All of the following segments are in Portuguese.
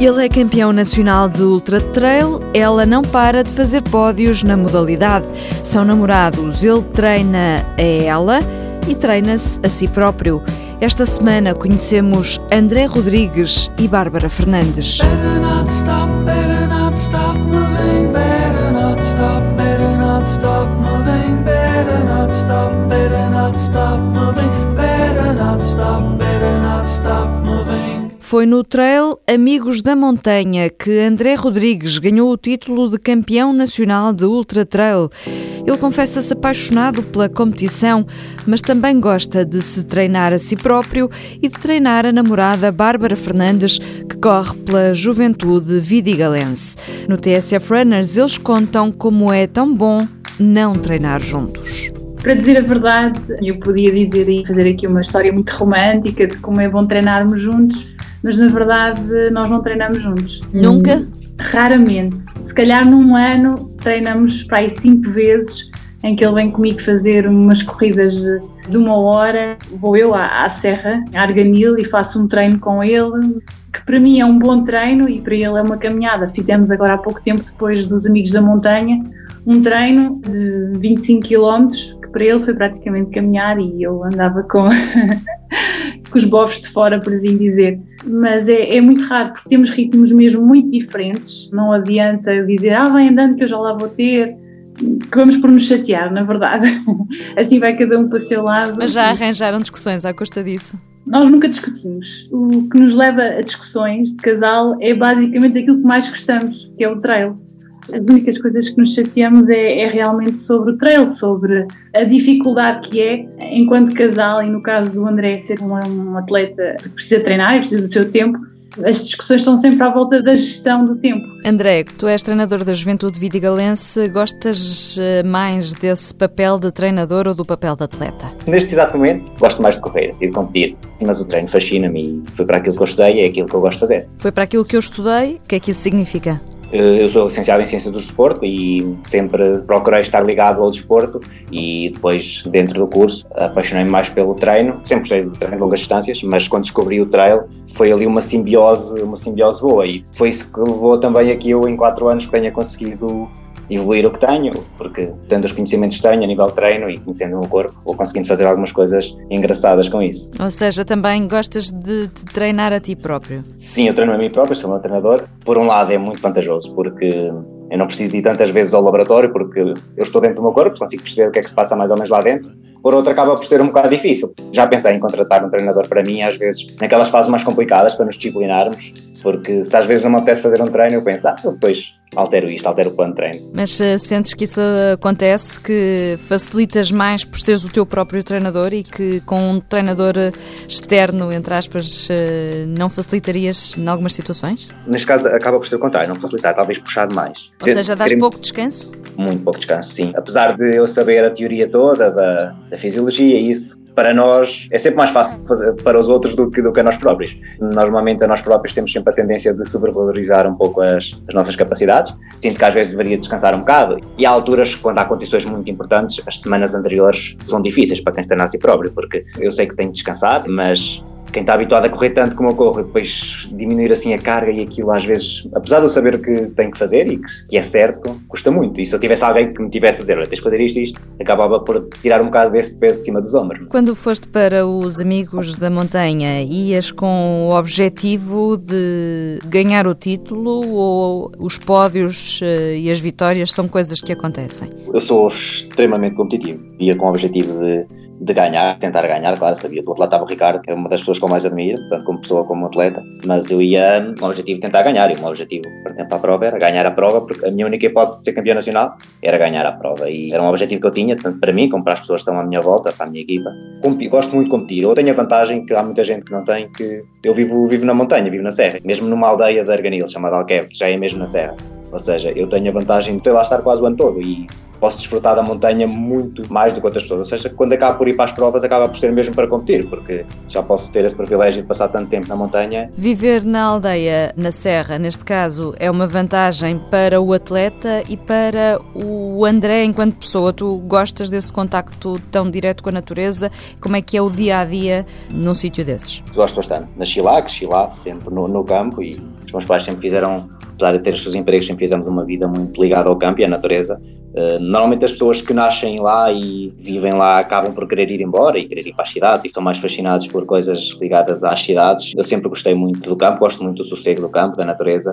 Ele é campeão nacional de Ultra Trail, ela não para de fazer pódios na modalidade. São namorados, ele treina a ela e treina-se a si próprio. Esta semana conhecemos André Rodrigues e Bárbara Fernandes. Stop, better not stop Foi no trail Amigos da Montanha que André Rodrigues ganhou o título de campeão nacional de ultra trail. Ele confessa-se apaixonado pela competição, mas também gosta de se treinar a si próprio e de treinar a namorada Bárbara Fernandes, que corre pela juventude vidigalense. No TSF Runners, eles contam como é tão bom não treinar juntos. Para dizer a verdade, eu podia dizer e fazer aqui uma história muito romântica de como é bom treinarmos juntos, mas na verdade nós não treinamos juntos. Nunca? Raramente. Se calhar num ano treinamos para aí cinco vezes em que ele vem comigo fazer umas corridas de uma hora. Vou eu à, à Serra, à Arganil, e faço um treino com ele, que para mim é um bom treino e para ele é uma caminhada. Fizemos agora há pouco tempo, depois dos Amigos da Montanha, um treino de 25 km, que para ele foi praticamente caminhar e eu andava com, com os bofs de fora, por assim dizer. Mas é, é, muito raro, porque temos ritmos mesmo muito diferentes. Não adianta eu dizer, ah, vai andando que eu já lá vou ter que vamos por nos chatear, na verdade. assim vai cada um para o seu lado. Mas já arranjaram discussões à custa disso? Nós nunca discutimos. O que nos leva a discussões de casal é basicamente aquilo que mais gostamos, que é o trail. As únicas coisas que nos chateamos é, é realmente sobre o trail, sobre a dificuldade que é, enquanto casal, e no caso do André ser um, um atleta que precisa treinar e precisa do seu tempo, as discussões estão sempre à volta da gestão do tempo. André, tu és treinador da Juventude Vidigalense, gostas eh, mais desse papel de treinador ou do papel de atleta? Neste exato momento, gosto mais de correr e de competir, mas o treino fascina-me e foi para aquilo que eu estudei, é aquilo que eu gosto de fazer. Foi para aquilo que eu estudei, o que é que isso significa? Eh, eu sou licenciado em Ciência do Desporto e sempre procurei estar ligado ao desporto e depois, dentro do curso, apaixonei-me mais pelo treino. Sempre gostei de treino de longas distâncias, mas quando descobri o trail, foi ali uma simbiose, uma simbiose boa e foi isso que levou também aqui eu, em quatro anos, que tenha conseguido evoluir o que tenho, porque tendo os conhecimentos que tenho a nível de treino e conhecendo o meu corpo, vou conseguindo fazer algumas coisas engraçadas com isso. Ou seja, também gostas de, de treinar a ti próprio? Sim, eu treino a mim próprio, sou meu treinador. Por um lado é muito vantajoso, porque eu não preciso ir tantas vezes ao laboratório, porque eu estou dentro do meu corpo, consigo perceber o que é que se passa mais ou menos lá dentro por outro acaba por ser um bocado difícil. Já pensei em contratar um treinador para mim, às vezes, naquelas fases mais complicadas, para nos disciplinarmos, porque se às vezes não me apetece fazer um treino, eu penso, ah, depois altero isto, altero o plano de treino. Mas uh, sentes que isso acontece, que facilitas mais por seres o teu próprio treinador e que com um treinador externo, entre aspas, uh, não facilitarias em algumas situações? Neste caso acaba por ser o contrário, não facilitar, talvez puxar mais. Ou seja, dás pouco descanso? Muito pouco descanso, sim. Apesar de eu saber a teoria toda da, da fisiologia, isso para nós é sempre mais fácil para os outros do que, do que a nós próprios. Normalmente a nós próprios temos sempre a tendência de sobrevalorizar um pouco as, as nossas capacidades. Sinto que às vezes deveria descansar um bocado. E há alturas, quando há condições muito importantes, as semanas anteriores são difíceis para quem está a si próprio, porque eu sei que tenho descansado, mas quem está habituado a correr tanto como eu corro e depois diminuir assim a carga e aquilo às vezes, apesar de eu saber o que tenho que fazer e que, que é certo, custa muito. E se eu tivesse alguém que me tivesse a dizer, olha, tens de fazer isto e isto, acabava por tirar um bocado desse peso de cima dos ombros. Quando foste para os Amigos da Montanha, ias com o objetivo de ganhar o título ou os pódios eh, e as vitórias são coisas que acontecem? Eu sou extremamente competitivo. Ia com o objetivo de de ganhar, tentar ganhar, claro, sabia do outro lado estava o Ricardo, que é uma das pessoas que eu mais admiro, tanto como pessoa como atleta, mas eu ia, um objetivo tentar ganhar, e o meu objetivo, por exemplo, a prova era ganhar a prova, porque a minha única hipótese de ser campeão nacional era ganhar a prova, e era um objetivo que eu tinha, tanto para mim como para as pessoas que estão à minha volta, para a minha equipa. Gosto muito de competir, eu tenho a vantagem que há muita gente que não tem, que eu vivo, vivo na montanha, vivo na serra, mesmo numa aldeia de Arganil, chamada Alqueve, que já é mesmo na serra. Ou seja, eu tenho a vantagem de ter lá estar quase o ano todo e posso desfrutar da montanha muito mais do que outras pessoas. Ou seja, quando acabo por ir para as provas, acaba por ser mesmo para competir, porque já posso ter esse privilégio de passar tanto tempo na montanha. Viver na aldeia, na serra, neste caso, é uma vantagem para o atleta e para o André enquanto pessoa. Tu gostas desse contacto tão direto com a natureza? Como é que é o dia a dia num sítio desses? Gosto bastante. Nasci nasci lá, cresci lá, sempre no, no campo e os meus pais sempre fizeram, apesar de ter os seus empregos, sempre fizemos uma vida muito ligada ao campo e à natureza. Uh, normalmente as pessoas que nascem lá e vivem lá acabam por querer ir embora e querer ir para as cidades e são mais fascinados por coisas ligadas às cidades. Eu sempre gostei muito do campo, gosto muito do sossego do campo, da natureza.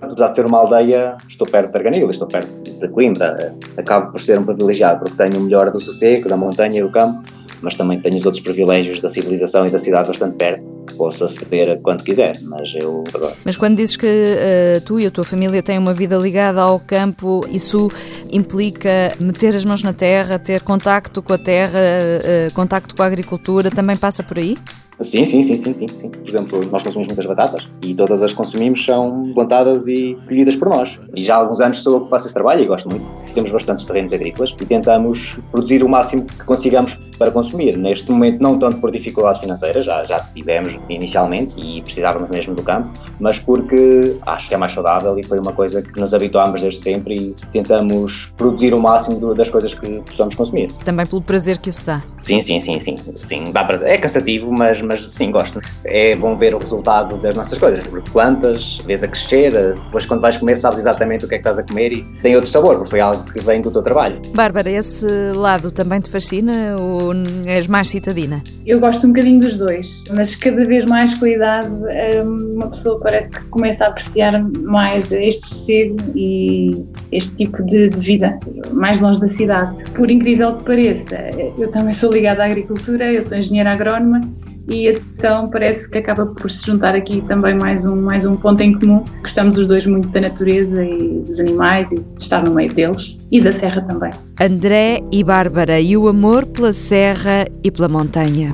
Apesar de ser uma aldeia, estou perto de Arganil, estou perto de Coimbra. Acabo por ser um privilegiado porque tenho o melhor do sossego, da montanha e do campo mas também tenho os outros privilégios da civilização e da cidade bastante perto, que posso aceder quando quiser, mas eu. Mas quando dizes que uh, tu e a tua família têm uma vida ligada ao campo, isso implica meter as mãos na terra, ter contacto com a terra, uh, contacto com a agricultura, também passa por aí? Sim, sim, sim, sim, sim, sim. Por exemplo, nós consumimos muitas batatas e todas as consumimos são plantadas e colhidas por nós. E já há alguns anos sou eu que faço esse trabalho e gosto muito. Temos bastantes terrenos agrícolas e tentamos produzir o máximo que consigamos para consumir. Neste momento, não tanto por dificuldades financeiras, já, já tivemos inicialmente e precisávamos mesmo do campo, mas porque acho que é mais saudável e foi uma coisa que nos habituámos desde sempre e tentamos produzir o máximo das coisas que possamos consumir. Também pelo prazer que isso dá. Sim, sim, sim, sim. sim dá. É cansativo, mas mas sim, gosto. É bom ver o resultado das nossas coisas, porque plantas, vês a crescer, depois quando vais comer sabes exatamente o que é que estás a comer e tem outro sabor, porque foi algo que vem do teu trabalho. Bárbara, esse lado também te fascina ou és mais citadina? Eu gosto um bocadinho dos dois, mas cada vez mais com a idade hum, uma pessoa parece que começa a apreciar mais este sossego e este tipo de, de vida, mais longe da cidade. Por incrível que pareça, eu também sou ligada à agricultura, eu sou engenheira agrónoma e então parece que acaba por se juntar aqui também mais um, mais um ponto em comum. Gostamos os dois muito da natureza e dos animais e de estar no meio deles e da serra também. André e Bárbara e o amor pela serra e pela montanha.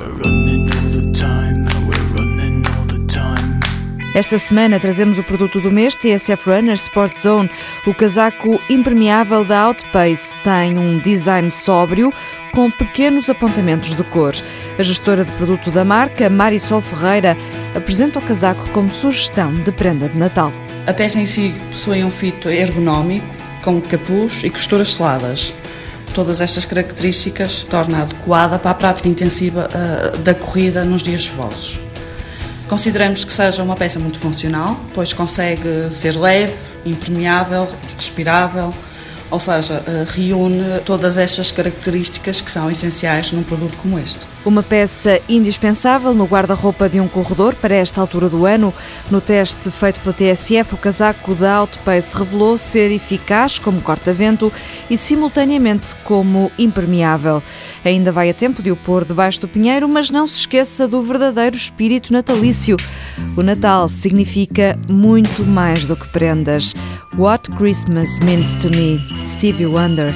Esta semana trazemos o produto do mês TSF Runner Sport Zone. O casaco impermeável da Outpace tem um design sóbrio com pequenos apontamentos de cor. A gestora de produto da marca, Marisol Ferreira, apresenta o casaco como sugestão de prenda de Natal. A peça em si possui um fito ergonómico, com capuz e costuras seladas. Todas estas características torna adequada para a prática intensiva uh, da corrida nos dias chuvosos. Consideramos que seja uma peça muito funcional, pois consegue ser leve, impermeável, respirável, ou seja, eh, reúne todas estas características que são essenciais num produto como este. Uma peça indispensável no guarda-roupa de um corredor para esta altura do ano. No teste feito pela TSF, o casaco da Outpace revelou ser eficaz como corta-vento e simultaneamente como impermeável. Ainda vai a tempo de o pôr debaixo do pinheiro, mas não se esqueça do verdadeiro espírito natalício. O Natal significa muito mais do que prendas. What Christmas Means to Me, Stevie Wonder.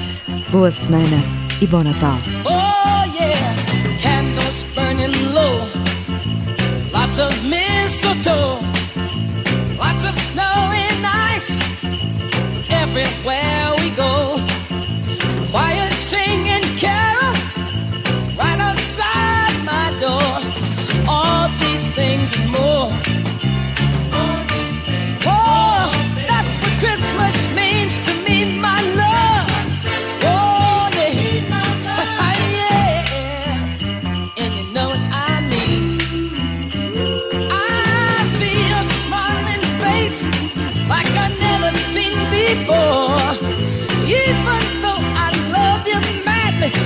Boa semana e bom Natal.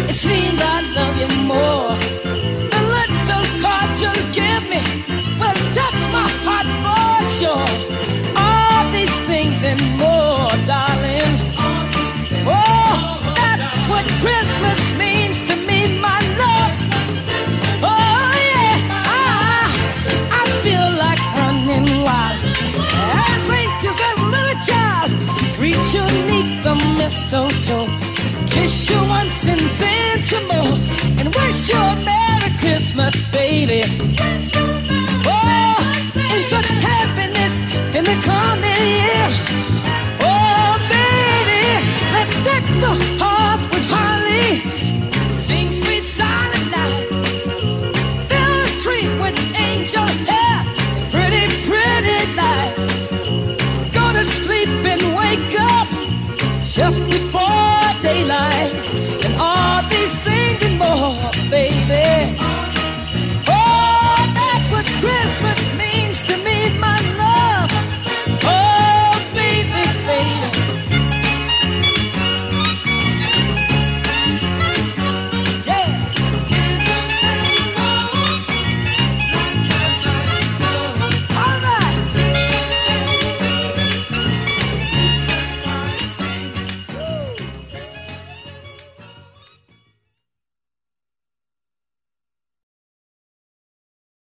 It seems I love you more. The little cards you give me will touch my heart for sure. All these things and more, darling. Oh, that's what Christmas means to me, my love. Oh yeah, I, I feel like running wild. As anxious as a little child to greet you the mistletoe. Kiss you once and then some more. And wish you a Merry Christmas, baby. Oh, in such happiness in the coming year. Oh, baby, let's deck the halls with holly. Sing sweet silent night. Fill the tree with angel hair. Pretty, pretty lights. Go to sleep and wake up just Christmas means to meet my